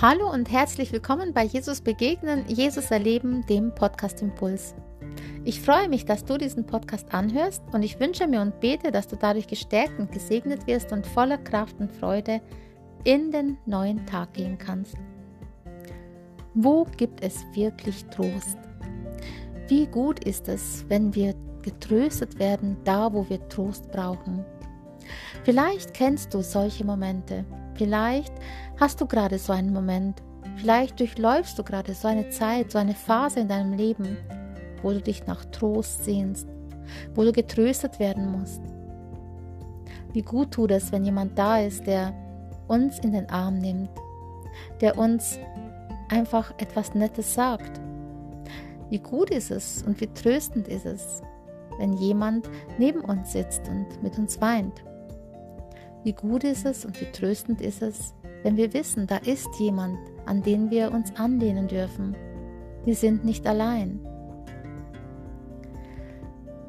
Hallo und herzlich willkommen bei Jesus Begegnen, Jesus Erleben, dem Podcast Impuls. Ich freue mich, dass du diesen Podcast anhörst und ich wünsche mir und bete, dass du dadurch gestärkt und gesegnet wirst und voller Kraft und Freude in den neuen Tag gehen kannst. Wo gibt es wirklich Trost? Wie gut ist es, wenn wir getröstet werden, da wo wir Trost brauchen? Vielleicht kennst du solche Momente. Vielleicht hast du gerade so einen Moment. Vielleicht durchläufst du gerade so eine Zeit, so eine Phase in deinem Leben, wo du dich nach Trost sehnst, wo du getröstet werden musst. Wie gut tut es, wenn jemand da ist, der uns in den Arm nimmt, der uns einfach etwas Nettes sagt. Wie gut ist es und wie tröstend ist es, wenn jemand neben uns sitzt und mit uns weint. Wie gut ist es und wie tröstend ist es, wenn wir wissen, da ist jemand, an den wir uns anlehnen dürfen. Wir sind nicht allein.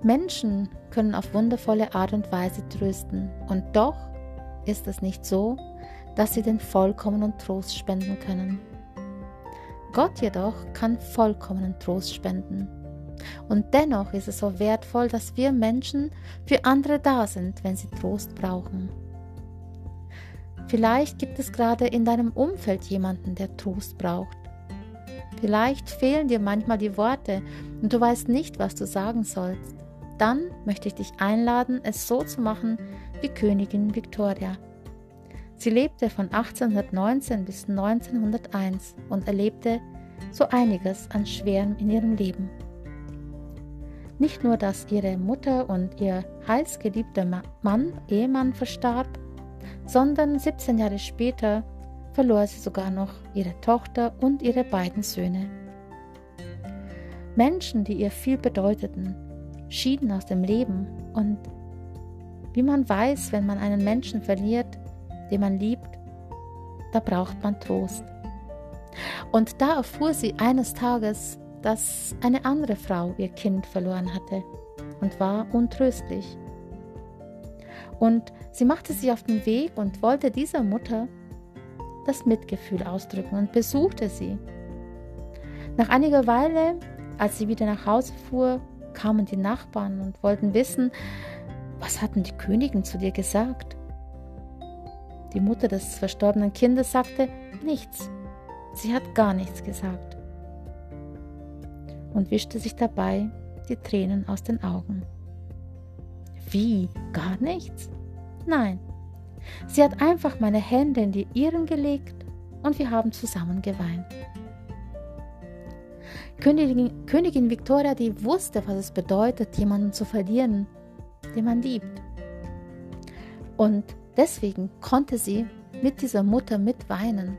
Menschen können auf wundervolle Art und Weise trösten, und doch ist es nicht so, dass sie den vollkommenen Trost spenden können. Gott jedoch kann vollkommenen Trost spenden. Und dennoch ist es so wertvoll, dass wir Menschen für andere da sind, wenn sie Trost brauchen. Vielleicht gibt es gerade in deinem Umfeld jemanden, der Trost braucht. Vielleicht fehlen dir manchmal die Worte und du weißt nicht, was du sagen sollst. Dann möchte ich dich einladen, es so zu machen wie Königin Victoria. Sie lebte von 1819 bis 1901 und erlebte so einiges an Schwerem in ihrem Leben. Nicht nur, dass ihre Mutter und ihr heißgeliebter Mann, Ehemann verstarb, sondern 17 Jahre später verlor sie sogar noch ihre Tochter und ihre beiden Söhne. Menschen, die ihr viel bedeuteten, schieden aus dem Leben und wie man weiß, wenn man einen Menschen verliert, den man liebt, da braucht man Trost. Und da erfuhr sie eines Tages, dass eine andere Frau ihr Kind verloren hatte und war untröstlich. Und sie machte sich auf den Weg und wollte dieser Mutter das Mitgefühl ausdrücken und besuchte sie. Nach einiger Weile, als sie wieder nach Hause fuhr, kamen die Nachbarn und wollten wissen, was hatten die Königin zu dir gesagt? Die Mutter des verstorbenen Kindes sagte nichts. Sie hat gar nichts gesagt und wischte sich dabei die Tränen aus den Augen. Wie? Gar nichts? Nein. Sie hat einfach meine Hände in die ihren gelegt und wir haben zusammen geweint. Königin, Königin Victoria, die wusste, was es bedeutet, jemanden zu verlieren, den man liebt. Und deswegen konnte sie mit dieser Mutter mitweinen.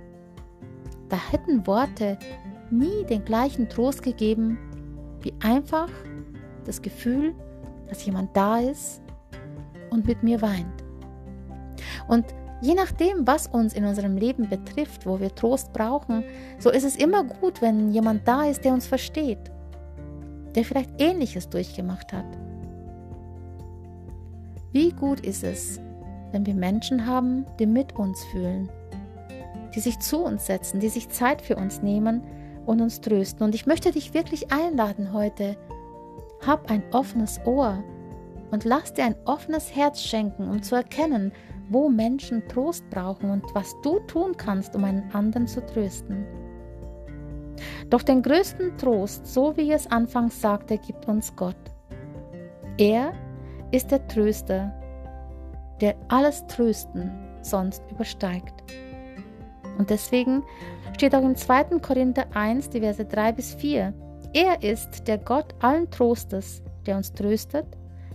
Da hätten Worte nie den gleichen Trost gegeben, wie einfach das Gefühl, dass jemand da ist und mit mir weint. Und je nachdem, was uns in unserem Leben betrifft, wo wir Trost brauchen, so ist es immer gut, wenn jemand da ist, der uns versteht, der vielleicht Ähnliches durchgemacht hat. Wie gut ist es, wenn wir Menschen haben, die mit uns fühlen, die sich zu uns setzen, die sich Zeit für uns nehmen und uns trösten. Und ich möchte dich wirklich einladen heute, hab ein offenes Ohr und lass dir ein offenes Herz schenken, um zu erkennen, wo Menschen Trost brauchen und was du tun kannst, um einen anderen zu trösten. Doch den größten Trost, so wie ich es anfangs sagte, gibt uns Gott. Er ist der Tröster, der alles Trösten sonst übersteigt. Und deswegen steht auch im 2. Korinther 1, die Verse 3 bis 4, er ist der Gott allen Trostes, der uns tröstet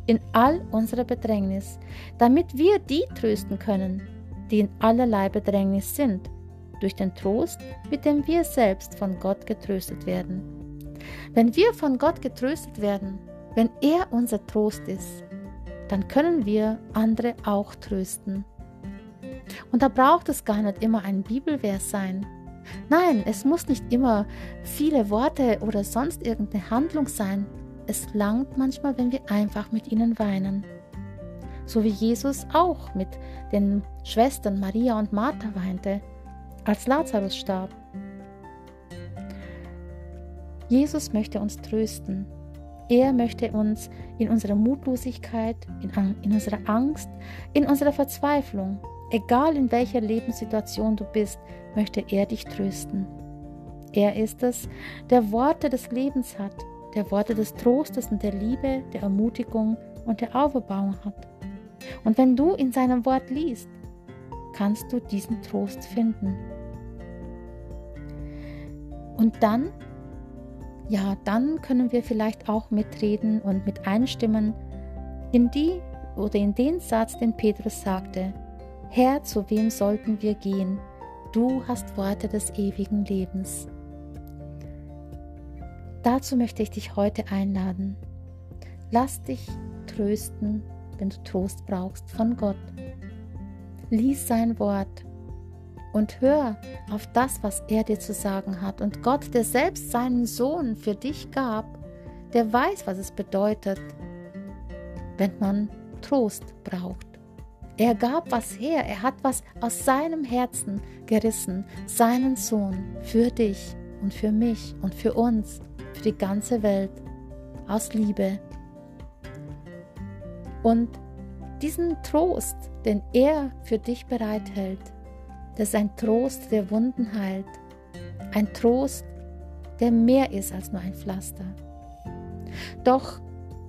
in all unserer Bedrängnis, damit wir die trösten können, die in allerlei Bedrängnis sind, durch den Trost, mit dem wir selbst von Gott getröstet werden. Wenn wir von Gott getröstet werden, wenn er unser Trost ist, dann können wir andere auch trösten. Und da braucht es gar nicht immer ein Bibelvers sein, Nein, es muss nicht immer viele Worte oder sonst irgendeine Handlung sein. Es langt manchmal, wenn wir einfach mit ihnen weinen. So wie Jesus auch mit den Schwestern Maria und Martha weinte, als Lazarus starb. Jesus möchte uns trösten. Er möchte uns in unserer Mutlosigkeit, in, in unserer Angst, in unserer Verzweiflung, egal in welcher Lebenssituation du bist, möchte er dich trösten. Er ist es, der Worte des Lebens hat, der Worte des Trostes und der Liebe, der Ermutigung und der Auferbauung hat. Und wenn du in seinem Wort liest, kannst du diesen Trost finden. Und dann, ja, dann können wir vielleicht auch mitreden und mit einstimmen in die oder in den Satz, den Petrus sagte, Herr, zu wem sollten wir gehen? Du hast Worte des ewigen Lebens. Dazu möchte ich dich heute einladen. Lass dich trösten, wenn du Trost brauchst von Gott. Lies sein Wort und hör auf das, was er dir zu sagen hat. Und Gott, der selbst seinen Sohn für dich gab, der weiß, was es bedeutet, wenn man Trost braucht. Er gab was her, er hat was aus seinem Herzen gerissen, seinen Sohn für dich und für mich und für uns für die ganze Welt aus Liebe. Und diesen Trost, den er für dich bereithält, das ist ein Trost, der Wunden heilt. Ein Trost, der mehr ist als nur ein Pflaster. Doch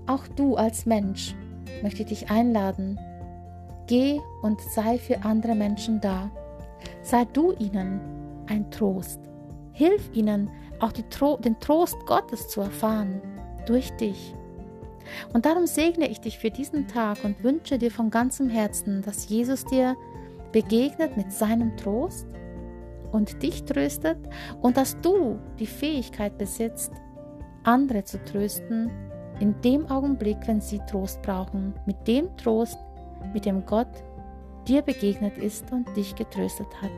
auch du als Mensch möchte ich dich einladen. Geh und sei für andere Menschen da. Sei du ihnen ein Trost. Hilf ihnen, auch Tro den Trost Gottes zu erfahren durch dich. Und darum segne ich dich für diesen Tag und wünsche dir von ganzem Herzen, dass Jesus dir begegnet mit seinem Trost und dich tröstet und dass du die Fähigkeit besitzt, andere zu trösten in dem Augenblick, wenn sie Trost brauchen, mit dem Trost, mit dem Gott dir begegnet ist und dich getröstet hat.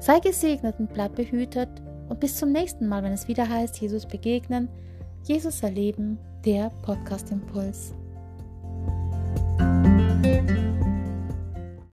Sei gesegnet und bleib behütet und bis zum nächsten Mal, wenn es wieder heißt, Jesus begegnen, Jesus erleben, der Podcast Impuls.